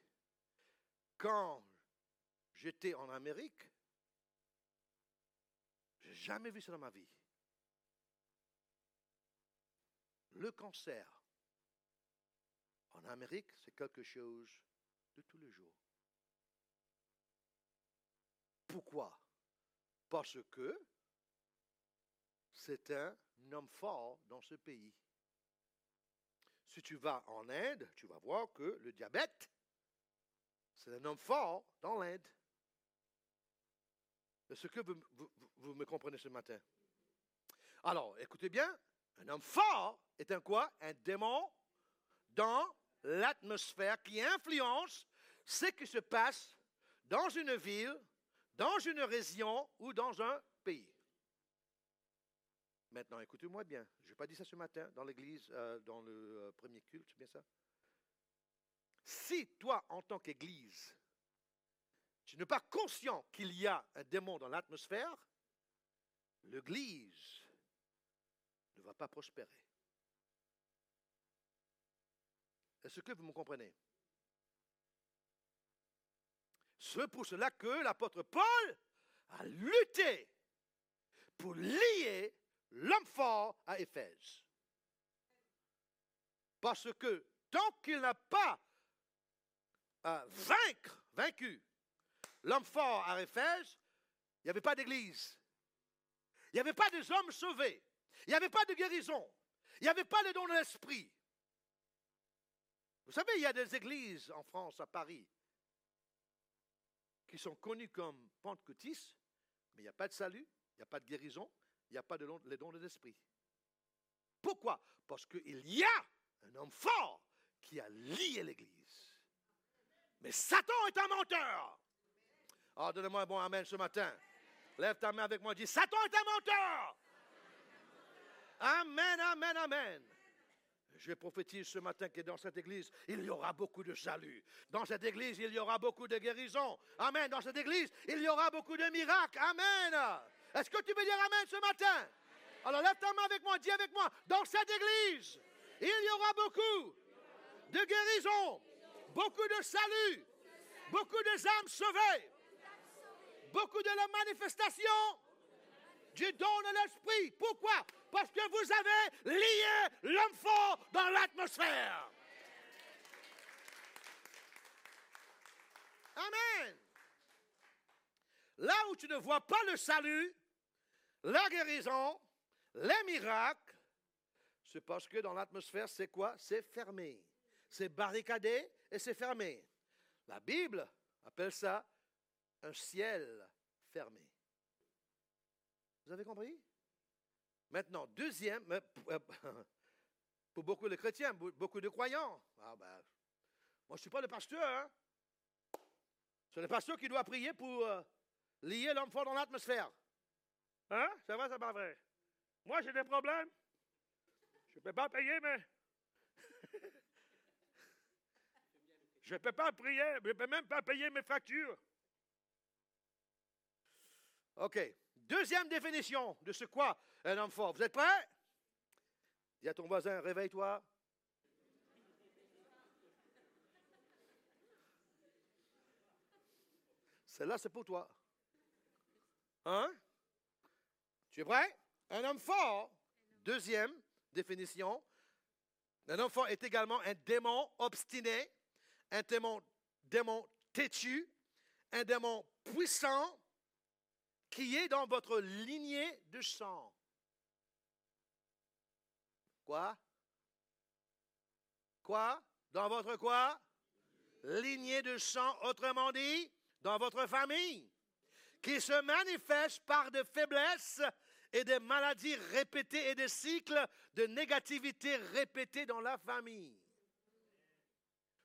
Quand j'étais en Amérique, j'ai jamais vu ça dans ma vie. Le cancer, en Amérique, c'est quelque chose de tous les jours. Pourquoi? Parce que c'est un homme fort dans ce pays. Si tu vas en Inde, tu vas voir que le diabète, c'est un homme fort dans l'Inde. Est-ce que vous, vous, me comprenez ce matin? Alors, écoutez bien, un homme fort est un quoi? Un démon dans l'atmosphère qui influence ce qui se passe dans une ville, dans une région ou dans un pays. Maintenant, écoutez-moi bien. Je n'ai pas dit ça ce matin dans l'église, euh, dans le euh, premier culte, c'est bien ça? Si toi, en tant qu'église, tu n'es pas conscient qu'il y a un démon dans l'atmosphère, l'église ne va pas prospérer. Est-ce que vous me comprenez? C'est pour cela que l'apôtre Paul a lutté pour lier l'homme fort à Éphèse. Parce que tant qu'il n'a pas à vaincre, vaincu l'homme fort à Éphèse, il n'y avait pas d'église. Il n'y avait pas des hommes sauvés. Il n'y avait pas de guérison. Il n'y avait pas de don de l'esprit. Vous savez, il y a des églises en France, à Paris, qui sont connues comme pentecôtistes, mais il n'y a pas de salut, il n'y a pas de guérison, il n'y a pas de les dons de l'esprit. Pourquoi? Parce qu'il y a un homme fort qui a lié l'Église. Mais Satan est un menteur. Ah, donnez-moi un bon Amen ce matin. Lève ta main avec moi, dis Satan est un menteur. Amen, amen, amen. Je prophétise ce matin que dans cette église, il y aura beaucoup de salut. Dans cette église, il y aura beaucoup de guérison. Amen. Dans cette église, il y aura beaucoup de miracles. Amen. Est-ce que tu veux dire Amen ce matin? Alors lève ta main avec moi, dis avec moi, dans cette église, il y aura beaucoup de guérison, beaucoup de salut, beaucoup de âmes sauvées, beaucoup de la manifestation du don de l'esprit. Pourquoi? Parce que vous avez lié l'homme fort dans l'atmosphère. Amen. Là où tu ne vois pas le salut, la guérison, les miracles, c'est parce que dans l'atmosphère, c'est quoi? C'est fermé. C'est barricadé et c'est fermé. La Bible appelle ça un ciel fermé. Vous avez compris? Maintenant, deuxième, euh, pour beaucoup de chrétiens, beaucoup de croyants, ah ben, moi je ne suis pas le pasteur, hein? c'est le pasteur qui doit prier pour euh, lier l'homme fort dans l'atmosphère. Hein? C'est vrai, c'est pas vrai. Moi, j'ai des problèmes. Je ne peux pas payer, mais. je ne peux pas prier, je ne peux même pas payer mes factures. OK. Deuxième définition de ce quoi un homme fort. Vous êtes prêts? Dis à ton voisin, réveille-toi. Celle-là, c'est pour toi. Hein? Tu es prêt? Un homme fort, deuxième définition, un homme fort est également un démon obstiné, un démon, démon têtu, un démon puissant qui est dans votre lignée de sang. Quoi? Quoi? Dans votre quoi? Lignée de sang, autrement dit, dans votre famille qui se manifeste par des faiblesses et des maladies répétées et des cycles de négativité répétés dans la famille.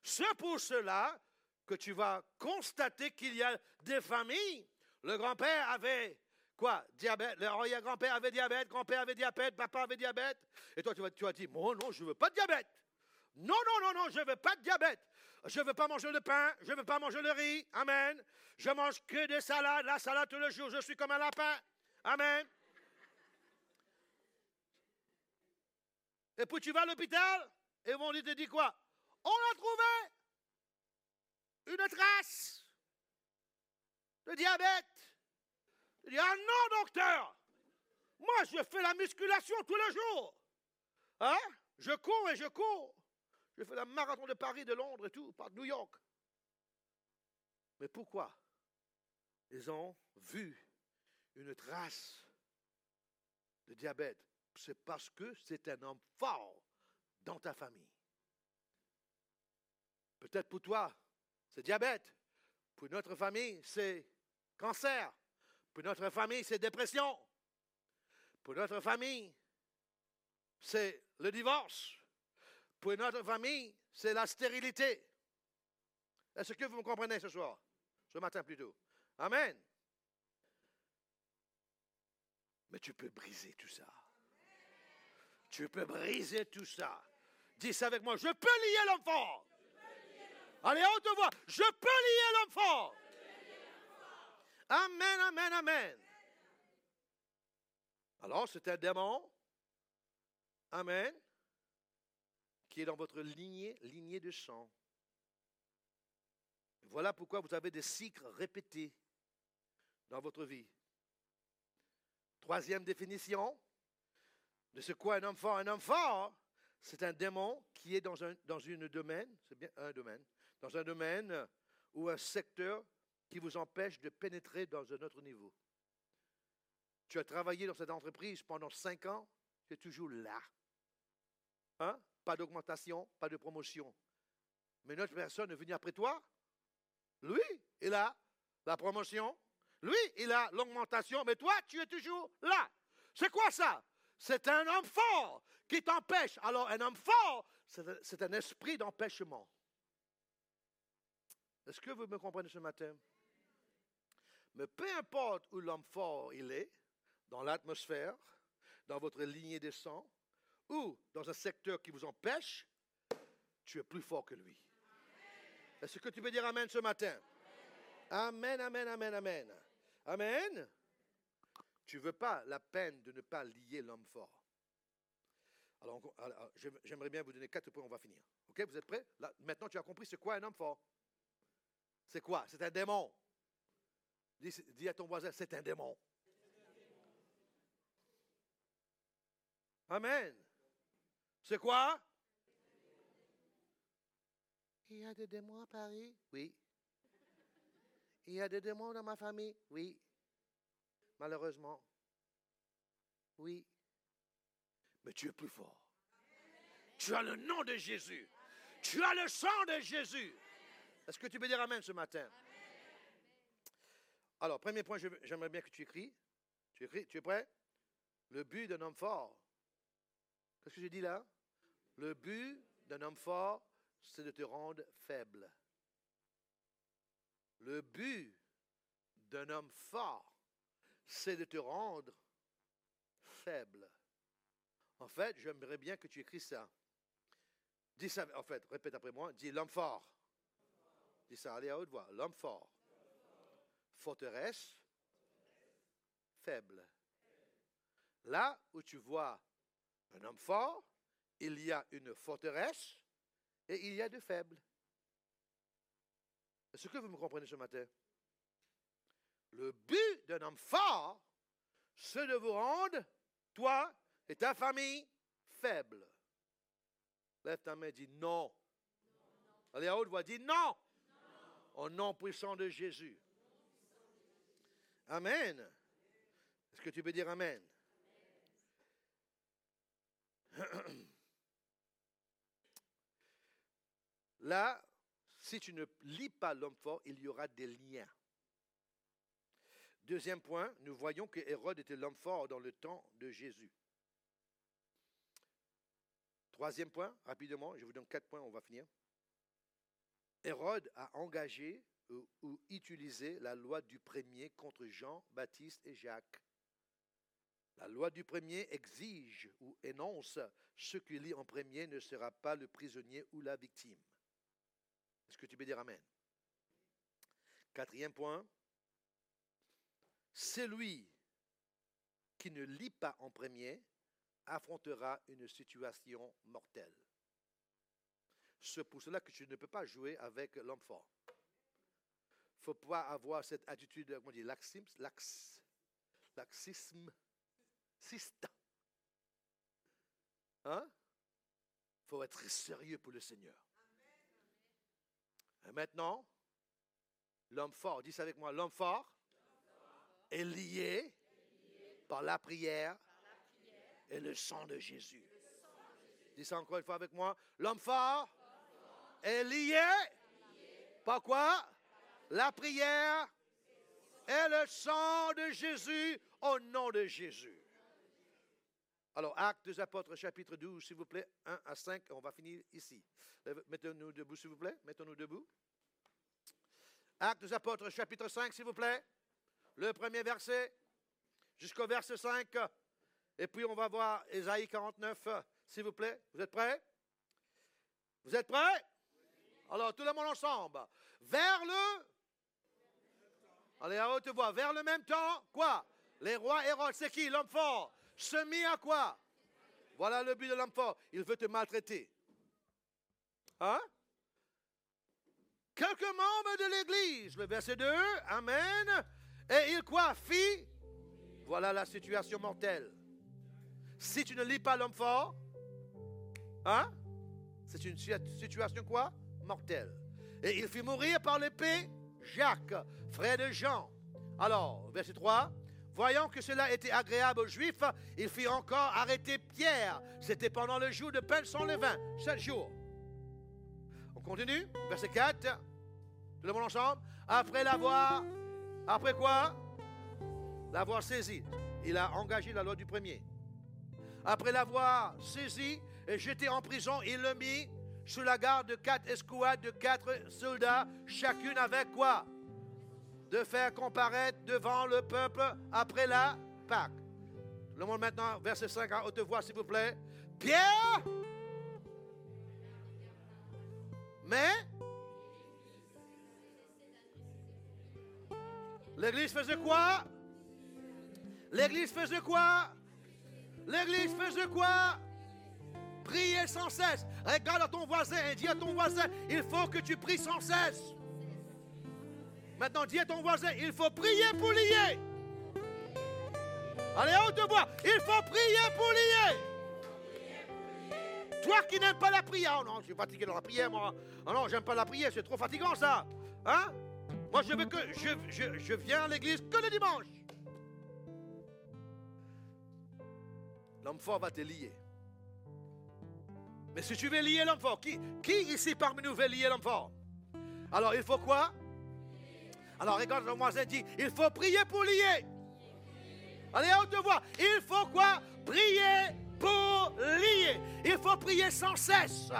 C'est pour cela que tu vas constater qu'il y a des familles. Le grand-père avait quoi? Diabète? Le grand-père avait diabète, grand-père avait diabète, papa avait diabète. Et toi, tu vas, tu vas dire, non, je ne veux pas de diabète. Non, non, non, non, je ne veux pas de diabète. Je ne veux pas manger le pain, je ne veux pas manger le riz. Amen. Je mange que des salades, la salade tous les jours. Je suis comme un lapin. Amen. Et puis tu vas à l'hôpital et on te dit quoi? On a trouvé une trace de diabète. Il dit, ah non, docteur, moi je fais la musculation tous les jours. Hein? Je cours et je cours. Je fais la marathon de Paris, de Londres et tout, par New York. Mais pourquoi? Ils ont vu une trace de diabète. C'est parce que c'est un homme fort dans ta famille. Peut-être pour toi, c'est diabète. Pour notre famille, c'est cancer. Pour notre famille, c'est dépression. Pour notre famille, c'est le divorce. Pour notre famille, c'est la stérilité. Est-ce que vous me comprenez ce soir? Ce matin plutôt. Amen. Mais tu peux briser tout ça. Tu peux briser tout ça. Dis ça avec moi. Je peux lier l'homme fort. Allez, haute voix. Je peux lier l'homme fort. Amen, amen, amen. Alors, c'est un démon. Amen. Qui est dans votre lignée, lignée de sang. Voilà pourquoi vous avez des cycles répétés dans votre vie. Troisième définition de ce qu'est un homme fort. Un homme fort, c'est un démon qui est dans un domaine, c'est bien un domaine, dans un domaine ou un secteur qui vous empêche de pénétrer dans un autre niveau. Tu as travaillé dans cette entreprise pendant cinq ans, tu es toujours là. Hein? Pas d'augmentation, pas de promotion. Mais notre personne est venue après toi. Lui, il a la promotion. Lui, il a l'augmentation. Mais toi, tu es toujours là. C'est quoi ça? C'est un homme fort qui t'empêche. Alors, un homme fort, c'est un esprit d'empêchement. Est-ce que vous me comprenez ce matin? Mais peu importe où l'homme fort il est, dans l'atmosphère, dans votre lignée de sang, ou dans un secteur qui vous empêche, tu es plus fort que lui. Est-ce que tu peux dire Amen ce matin? Amen, Amen, Amen, Amen. Amen? Tu ne veux pas la peine de ne pas lier l'homme fort. Alors, j'aimerais bien vous donner quatre points, on va finir. OK, vous êtes prêts? maintenant, tu as compris c'est quoi un homme fort? C'est quoi? C'est un démon. Dis à ton voisin, c'est un démon. Amen. C'est quoi? Il y a des démons à Paris? Oui. Il y a des démons dans ma famille? Oui. Malheureusement. Oui. Mais tu es plus fort. Tu as le nom de Jésus. Tu as le sang de Jésus. Est-ce que tu peux dire Amen ce matin? Alors, premier point, j'aimerais bien que tu écris. Tu es prêt? Le but d'un homme fort, Qu'est-ce que j'ai dit là? Le but d'un homme fort, c'est de te rendre faible. Le but d'un homme fort, c'est de te rendre faible. En fait, j'aimerais bien que tu écris ça. Dis ça, en fait, répète après moi. Dis l'homme fort. Dis ça, allez à haute voix. L'homme fort. Forteresse. Faible. Là où tu vois un homme fort, il y a une forteresse et il y a de faibles. Est-ce que vous me comprenez ce matin? Le but d'un homme fort, c'est de vous rendre, toi et ta famille, faibles. Lève ta main, dis non. Allez à haute voix, dis non. Au nom puissant de Jésus. Amen. Est-ce que tu peux dire Amen? Là, si tu ne lis pas l'homme fort, il y aura des liens. Deuxième point, nous voyons que Hérode était l'homme fort dans le temps de Jésus. Troisième point, rapidement, je vous donne quatre points, on va finir. Hérode a engagé ou, utilisé la loi du premier contre Jean, Baptiste et Jacques. La loi du premier exige ou énonce ce qui lit en premier ne sera pas le prisonnier ou la victime. Est-ce que tu peux dire Amen? Quatrième point, celui qui ne lit pas en premier affrontera une situation mortelle. C'est pour cela que tu ne peux pas jouer avec fort. Ne faut pas avoir cette attitude, comment dit, laxisme, laxisme Sista. Hein? Il faut être sérieux pour le Seigneur. Et maintenant, l'homme fort, dis ça avec moi, l'homme fort, est lié, par, la prière, et le sang de Jésus. Dis ça encore une fois avec moi. L'homme fort, est lié, par quoi? La prière et le sang de Jésus au nom de Jésus. Alors, Actes des Apôtres, chapitre 12, s'il vous plaît, 1 à 5, on va finir ici. Mettons-nous debout, s'il vous plaît. Mettons-nous debout. Actes des Apôtres, chapitre 5, s'il vous plaît. Le premier verset jusqu'au verset 5. Et puis on va voir Ésaïe 49, s'il vous plaît. Vous êtes prêts? Vous êtes prêts? Alors tout le monde ensemble. Vers le... Allez, à haute voix. Vers le même temps, quoi? Les rois Hérode, c'est qui L'homme fort? Se mit à quoi? Voilà le but de l'homme fort. Il veut te maltraiter. Hein? Quelques membres de l'Église, le verset 2, Amen. Et il quoi Fit Voilà la situation mortelle. Si tu ne lis pas l'homme fort, hein? C'est une situation quoi? Mortelle. Et il fit mourir par l'épée Jacques, frère de Jean. Alors, verset 3, Voyant que cela était agréable aux Juifs, il fit encore arrêter Pierre. C'était pendant le jour de peine sans levain, sept jours. On continue, verset 4. Tout le monde ensemble. Après l'avoir, après quoi? L'avoir saisi. Il a engagé la loi du premier. Après l'avoir saisi et jeté en prison, il le mit sous la garde de quatre escouades de quatre soldats, chacune avec quoi? De faire comparaître devant le peuple après la Pâque. Le monde maintenant, verset 5 à haute voix, s'il vous plaît. Pierre, mais? L'église faisait quoi? L'église faisait quoi? L'église faisait quoi? Prier sans cesse. Regarde à ton voisin et dis à ton voisin, il faut que tu pries sans cesse. Maintenant, dis à ton voisin, il faut prier pour lier. Allez, haute voix, il faut prier pour lier. Toi qui n'aimes pas la prière, oh non, je suis fatigué dans la prière, moi. Oh non, j'aime pas la prière, c'est trop fatigant ça. Hein? Moi, je veux que je, je, je viens à l'église que le dimanche. L'homme fort va te lier. Mais si tu veux lier l'homme fort, qui, qui ici parmi nous veut lier l'homme fort? Alors il faut quoi? Alors regarde le voisin dit, il faut prier pour lier. Allez, haute voix. Il faut quoi? Prier pour lier. Il faut prier sans cesse.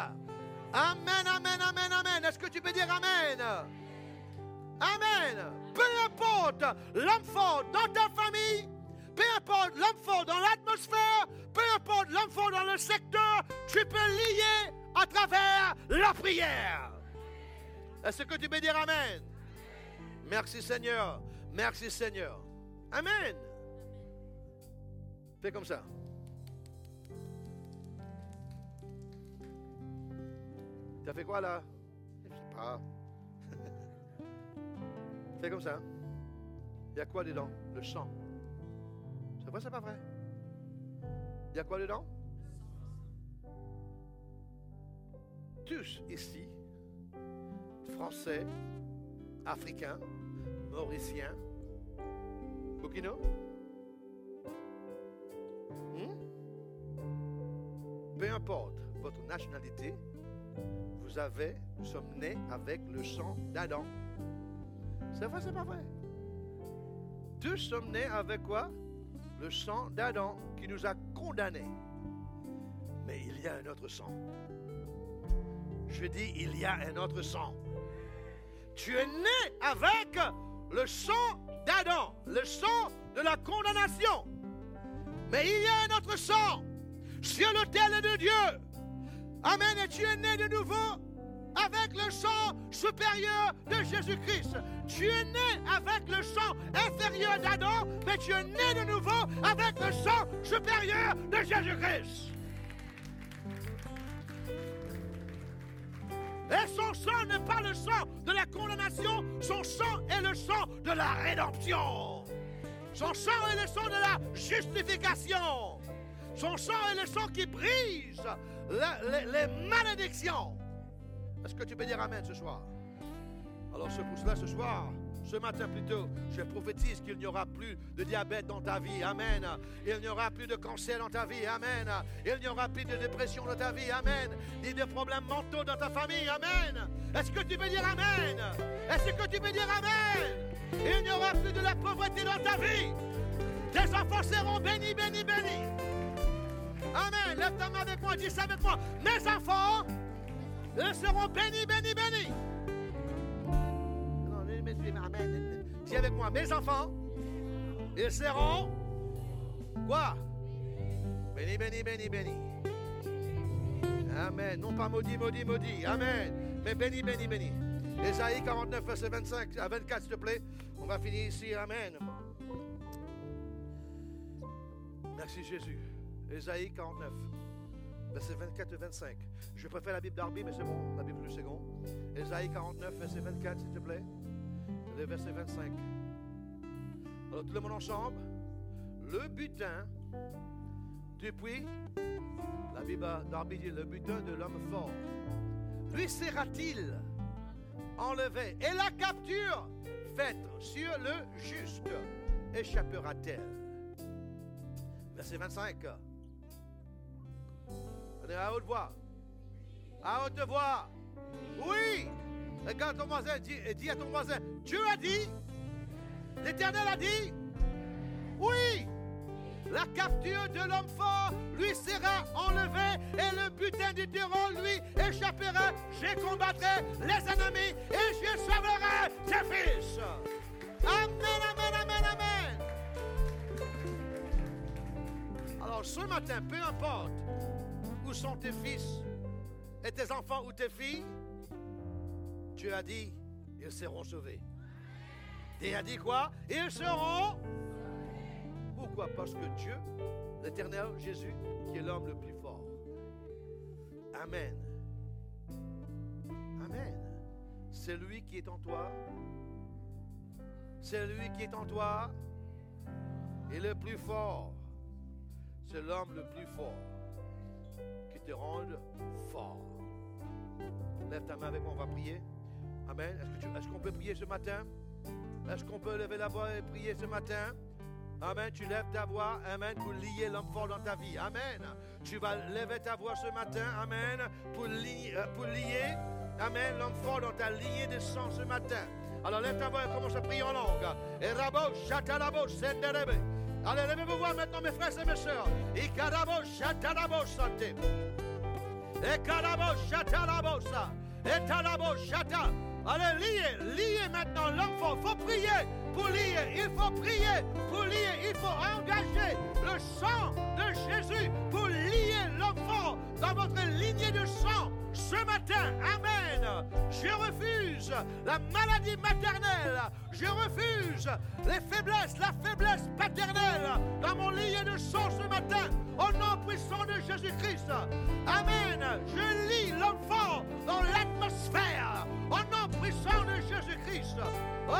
Amen, amen, amen, amen. Est-ce que tu peux dire Amen? Amen. Peu importe l'homme dans ta famille, peu importe l'homme dans l'atmosphère, peu importe l'homme dans le secteur, tu peux lier à travers la prière. Est-ce que tu peux dire Amen? Merci Seigneur. Merci Seigneur. Amen. Fais comme ça. Tu as fait quoi là? Je sais pas. Fais comme ça. Il y a quoi dedans? Le sang. C'est vrai, c'est pas vrai? Il y a quoi dedans? Tous ici, Français, Africains, Mauriciens, Burkina, hmm? peu importe votre nationalité, vous avez, nous sommes nés avec le sang d'Adam. C'est vrai, c'est pas vrai? Tous sommes nés avec quoi? Le sang d'Adam qui nous a condamnés. Mais il y a un autre sang. Je dis, il y a un autre sang. Tu es né avec le sang d'Adam, le sang de la condamnation. Mais il y a un autre sang sur l'autel de Dieu. Amen. Et tu es né de nouveau avec le sang supérieur de Jésus-Christ. Tu es né avec le sang inférieur d'Adam, mais tu es né de nouveau avec le sang supérieur de Jésus-Christ. Et son sang n'est pas le sang de la condamnation, son sang est le sang de la rédemption. Son sang est le sang de la justification. Son sang est le sang qui brise les, malédictions. Est-ce que tu peux dire Amen ce soir? Alors c'est pour cela ce soir, ce matin plutôt, je prophétise qu'il n'y aura plus de diabète dans ta vie. Amen. Il n'y aura plus de cancer dans ta vie. Amen. Il n'y aura plus de dépression dans ta vie. Amen. Ni de problèmes mentaux dans ta famille. Amen. Est-ce que tu veux dire Amen? Est-ce que tu veux dire Amen? Il n'y aura plus de la pauvreté dans ta vie. Tes enfants seront bénis, bénis, bénis. Amen. Lève ta main avec moi. Dis ça avec moi. Mes enfants ils seront bénis, bénis, bénis. Avec moi, mes enfants, ils seront quoi? Béni, béni, béni, béni. Amen. Non pas maudit, maudit, maudit. Amen. Mais béni, béni, béni. Ésaïe 49, verset 25 à 24, s'il te plaît. On va finir ici. Amen. Merci Jésus. Ésaïe 49, verset 24 et 25. Je préfère la Bible d'Arby, mais c'est bon, la Bible du second. Ésaïe 49, verset 24, s'il te plaît. Verset 25. Alors tout le monde ensemble. Le butin, depuis, la Bible d'Arby dit, le butin de l'homme fort, lui sera-t-il enlevé? Et la capture faite sur le juste échappera-t-elle? Verset 25. On est à haute voix. À haute voix. Oui. Regarde ton voisin et dis à ton voisin, Dieu a dit, l'Éternel a dit, oui. La capture de l'homme fort lui sera enlevée et le butin du terreau lui échappera. Je combattrai les ennemis et je sauverai tes fils. Amen, amen, amen, amen. Alors ce matin, peu importe où sont tes fils et tes enfants ou tes filles, Dieu a dit, ils seront sauvés. Et a dit quoi? Ils seront pourquoi? Parce que Dieu, l'Éternel, Jésus, qui est l'homme le plus fort. Amen. Amen. C'est lui qui est en toi. C'est lui qui est en toi. Et le plus fort, c'est l'homme le plus fort qui te rend fort. Lève ta main avec moi, on va prier. Amen. Est-ce qu'on peut prier ce matin? Est-ce qu'on peut lever la voix et prier ce matin? Amen. Tu lèves ta voix. Amen. Pour lier l'homme fort dans ta vie. Amen. Tu vas lever ta voix ce matin. Amen. Pour lier, euh, Amen. L'homme fort dans ta lignée de sang ce matin. Alors lève ta voix et commence à prier en langue. Et rabo, chatalabo, senderebe. Allez, levez vos voix maintenant, mes frères et mes sœurs. Et carabo, chatalabo, santé. Et carabo, chatalabo, ça. Et talabo, chata. Allez, liez, liez maintenant l'homme. Il faut prier pour lier. Il faut prier pour lier. Il faut engager le sang de Jésus pour lier fort dans votre lignée de sang. Ce matin, Amen. Je refuse la maladie maternelle. Je refuse les faiblesses, la faiblesse paternelle dans mon lignée de sang ce matin. Au nom puissant de Jésus-Christ. Amen. Je lis fort dans l'atmosphère. Au nom puissant de Jésus-Christ. Oh,